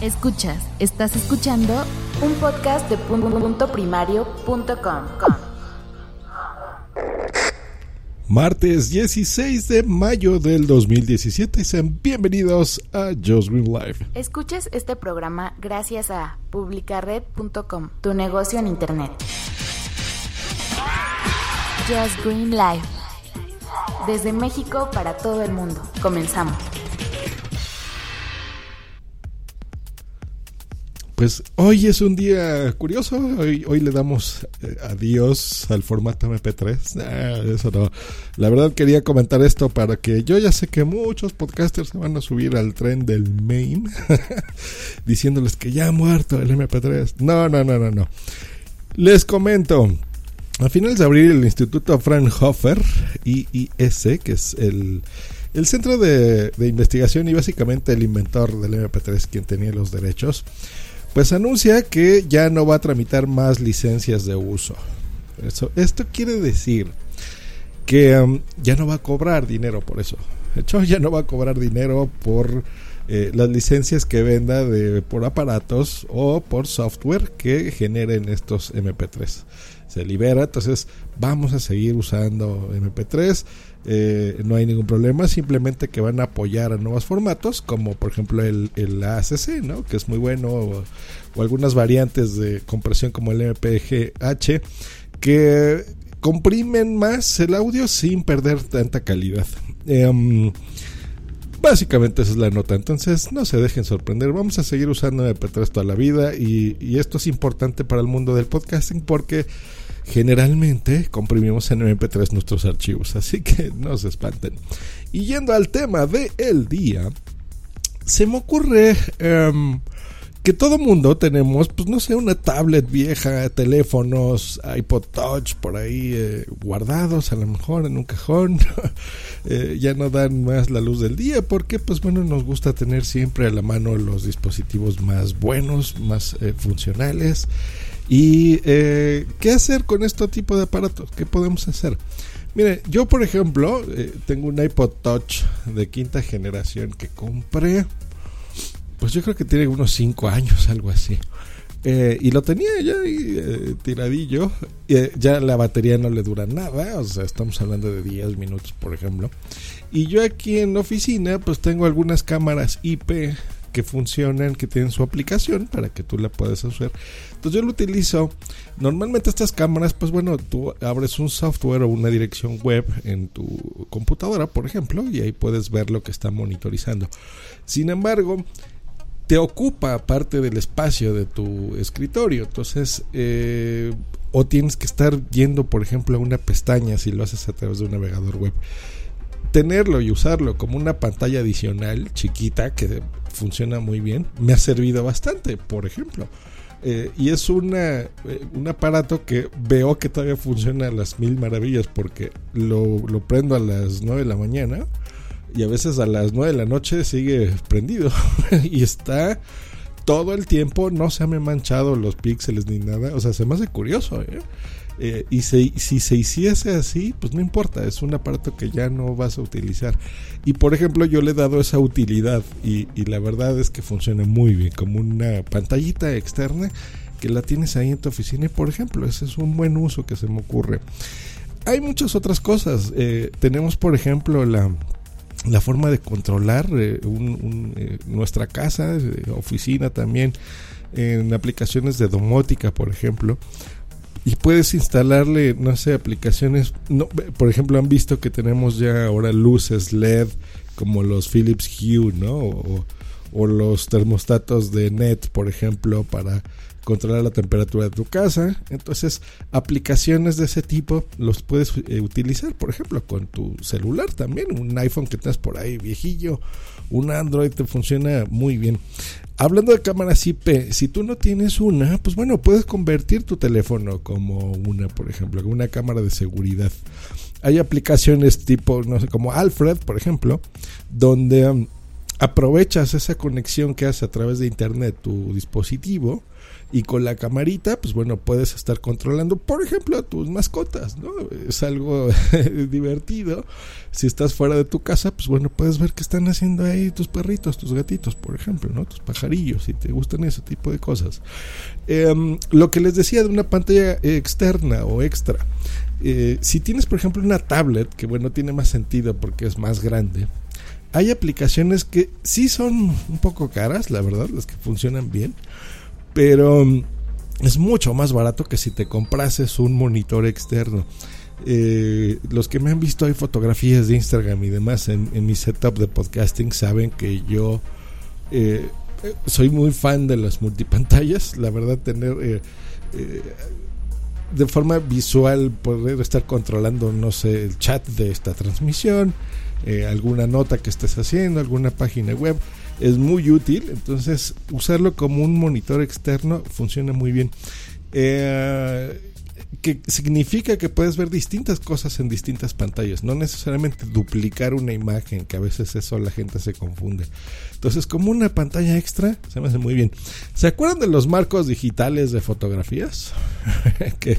Escuchas, estás escuchando un podcast de punto primario.com. Martes 16 de mayo del 2017 sean bienvenidos a Just Green Live. Escuches este programa gracias a publicared.com, tu negocio en internet. Just Green Live. Desde México para todo el mundo. Comenzamos. Pues hoy es un día curioso, hoy, hoy le damos eh, adiós al formato MP3. Ah, eso no. La verdad quería comentar esto para que yo ya sé que muchos podcasters se van a subir al tren del main diciéndoles que ya ha muerto el MP3. No, no, no, no, no. Les comento. A finales de abril el Instituto Fraunhofer IIS, que es el, el centro de, de investigación y básicamente el inventor del MP3, quien tenía los derechos, pues anuncia que ya no va a tramitar más licencias de uso. Esto quiere decir que um, ya no va a cobrar dinero por eso. De hecho, ya no va a cobrar dinero por eh, las licencias que venda de, por aparatos o por software que generen estos MP3. Se libera, entonces vamos a seguir usando MP3. Eh, no hay ningún problema, simplemente que van a apoyar a nuevos formatos, como por ejemplo el, el ACC, ¿no? que es muy bueno, o, algunas variantes de compresión como el MPGH, que comprimen más el audio sin perder tanta calidad. Eh, básicamente esa es la nota, entonces no se dejen sorprender, vamos a seguir usando MP3 toda la vida y, y esto es importante para el mundo del podcasting porque generalmente comprimimos en MP3 nuestros archivos, así que no se espanten. Y yendo al tema del el día, se me ocurre um, que todo mundo tenemos, pues no sé, una tablet vieja, teléfonos, iPod Touch por ahí eh, guardados a lo mejor en un cajón. eh, ya no dan más la luz del día porque, pues bueno, nos gusta tener siempre a la mano los dispositivos más buenos, más eh, funcionales. ¿Y qué hacer con este tipo de aparatos? ¿Qué podemos hacer? Mire, yo por ejemplo tengo un iPod Touch de quinta generación que compré, pues yo creo que tiene unos 5 años, algo así. Eh, y lo tenía ya ahí, eh, tiradillo. Eh, ya la batería no le dura nada, o sea, estamos hablando de 10 minutos, por ejemplo. Y yo aquí en la oficina, pues tengo algunas cámaras IP que funcionan, que tienen su aplicación para que tú la puedas hacer. Entonces yo lo utilizo. Normalmente estas cámaras, pues bueno, tú abres un software o una dirección web en tu computadora, por ejemplo, y ahí puedes ver lo que está monitorizando. Sin embargo, te ocupa parte del espacio de tu escritorio. Entonces, eh, o tienes que estar yendo, por ejemplo, a una pestaña si lo haces a través de un navegador web tenerlo y usarlo como una pantalla adicional chiquita que funciona muy bien, me ha servido bastante, por ejemplo. Eh, y es una, eh, un aparato que veo que todavía funciona a las mil maravillas porque lo, lo, prendo a las 9 de la mañana y a veces a las 9 de la noche sigue prendido y está todo el tiempo, no se han manchado los píxeles ni nada, o sea, se me hace curioso, ¿eh? Eh, y se, si se hiciese así, pues no importa, es un aparato que ya no vas a utilizar. Y por ejemplo, yo le he dado esa utilidad y, y, la verdad es que funciona muy bien, como una pantallita externa que la tienes ahí en tu oficina. Y por ejemplo, ese es un buen uso que se me ocurre. Hay muchas otras cosas. Eh, tenemos, por ejemplo, la, la forma de controlar eh, un, un, eh, nuestra casa, eh, oficina también, en aplicaciones de domótica, por ejemplo y puedes instalarle, no sé, aplicaciones. No, por ejemplo, han visto que tenemos ya ahora luces LED como los Philips Hue, ¿no? O, o los termostatos de net, por ejemplo, para controlar la temperatura de tu casa. Entonces, aplicaciones de ese tipo los puedes eh, utilizar, por ejemplo, con tu celular también, un iPhone que estás por ahí viejillo, un Android te funciona muy bien. Hablando de cámaras IP, si tú no tienes una, pues bueno, puedes convertir tu teléfono como una, por ejemplo, como una cámara de seguridad. Hay aplicaciones tipo, no sé, como Alfred, por ejemplo, donde um, aprovechas esa conexión que hace a través de internet tu dispositivo y con la camarita, pues bueno, puedes estar controlando, por ejemplo, a tus mascotas, ¿no? Es algo divertido. Si estás fuera de tu casa, pues bueno, puedes ver qué están haciendo ahí tus perritos, tus gatitos, por ejemplo, ¿no? Tus pajarillos, si te gustan ese tipo de cosas. Em, lo que les decía de una pantalla externa o extra. Eh, si tienes, por ejemplo, una tablet, que bueno, tiene más sentido porque es más grande, hay aplicaciones que sí son un poco caras, la verdad, las que funcionan bien pero mm, es mucho más barato que si te comprases un monitor externo. Eh, los que me han visto hay fotografías de Instagram y demás en, mi setup de podcasting saben que yo eh, soy muy fan de las multipantallas. La verdad, tener eh, de forma visual poder estar controlando, no sé, el chat de esta transmisión, alguna nota que estés haciendo, alguna página web es muy útil. Entonces, usarlo como un monitor externo funciona muy bien. Eh, que significa que puedes ver distintas cosas en distintas pantallas, no necesariamente duplicar una imagen, que a veces eso la gente se confunde. Entonces, como una pantalla extra, se me hace muy bien. ¿Se acuerdan de los marcos digitales de fotografías? que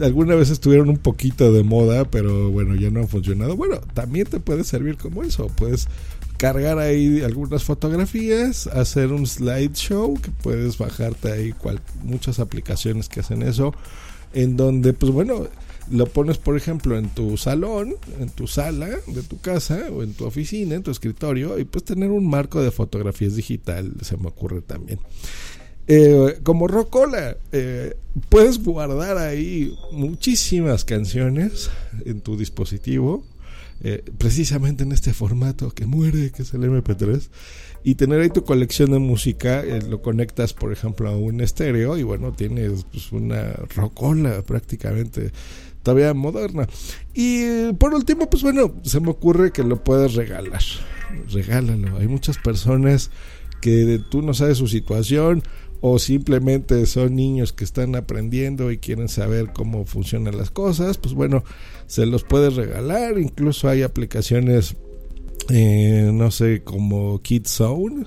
alguna vez estuvieron un poquito de moda, pero bueno, ya no han funcionado. Bueno, también te puede servir como eso. Puedes cargar ahí algunas fotografías, hacer un slideshow que puedes bajarte ahí muchas aplicaciones que hacen eso, en donde pues bueno, lo pones por ejemplo en tu salón, en tu sala de tu casa o en tu oficina, en tu escritorio y puedes tener un marco de fotografías digital, se me ocurre también. Eh, como Rocola, eh, puedes guardar ahí muchísimas canciones en tu dispositivo eh, precisamente en este formato que muere, que es el MP3, y tener ahí tu colección de música, eh, lo conectas, por ejemplo, a un estéreo y bueno, tienes pues, una rocola prácticamente todavía moderna. Y por último, pues bueno, se me ocurre que lo puedes regalar. Regálalo. Hay muchas personas que tú no sabes su situación o simplemente son niños que están aprendiendo y quieren saber cómo funcionan las cosas, pues bueno, se los puedes regalar, incluso hay aplicaciones, eh, no sé, como KidZone,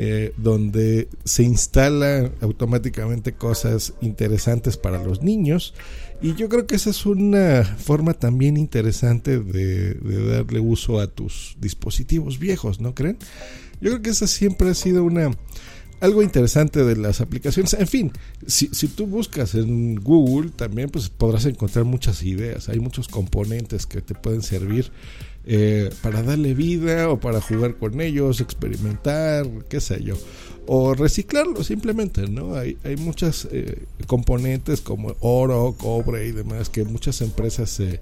eh, donde se instalan automáticamente cosas interesantes para los niños. Y yo creo que esa es una forma también interesante de, de darle uso a tus dispositivos viejos, ¿no creen? Yo creo que esa siempre ha sido una algo interesante de las aplicaciones. En fin, si, si, tú buscas en Google también pues podrás encontrar muchas ideas. Hay muchos componentes que te pueden servir eh, para darle vida o para jugar con ellos, experimentar, qué sé yo. O reciclarlo simplemente, ¿no? Hay, hay muchas eh, componentes como oro, cobre y demás que muchas empresas se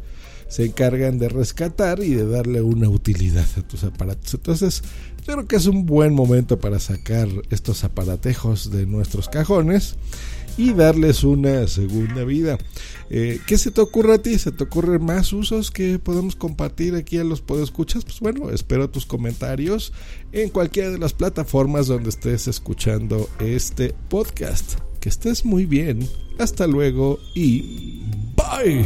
se encargan de rescatar y de darle una utilidad a tus aparatos. Entonces, yo creo que es un buen momento para sacar estos aparatejos de nuestros cajones y darles una segunda vida. Eh, ¿Qué se te ocurre a ti? ¿Se te ocurren más usos que podemos compartir aquí a los podescuchas? Pues bueno, espero tus comentarios en cualquiera de las plataformas donde estés escuchando este podcast. Que estés muy bien. Hasta luego y bye.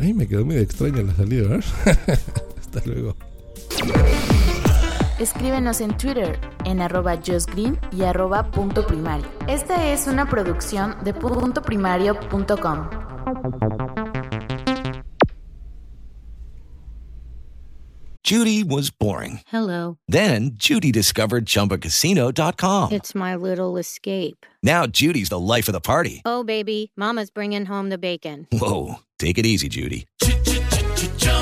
Ay, me quedó muy extraña la salida. Hasta luego. Escríbenos en Twitter en arroba justgreen y arroba punto primario. Esta es una producción de puntoprimario.com. Judy was boring. Hello. Then Judy discovered chumbacasino.com. It's my little escape. Now Judy's the life of the party. Oh, baby, Mama's bringing home the bacon. Whoa. Take it easy, Judy.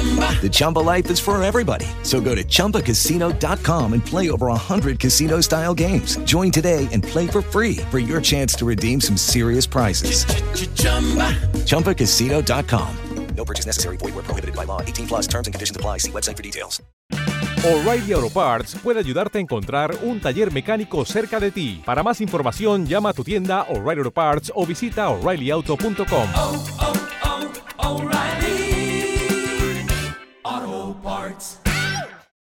The Chumba life is for everybody. So go to ChumbaCasino.com and play over 100 casino style games. Join today and play for free for your chance to redeem some serious prizes. ChumbaCasino.com. No purchase necessary. Void where prohibited by law. 18 plus terms and conditions apply. See website for details. O'Reilly Auto Parts puede ayudarte a encontrar un taller mecánico cerca de ti. Para más información, llama a tu tienda O'Reilly Auto Parts o visita oreillyauto.com. oh, oh,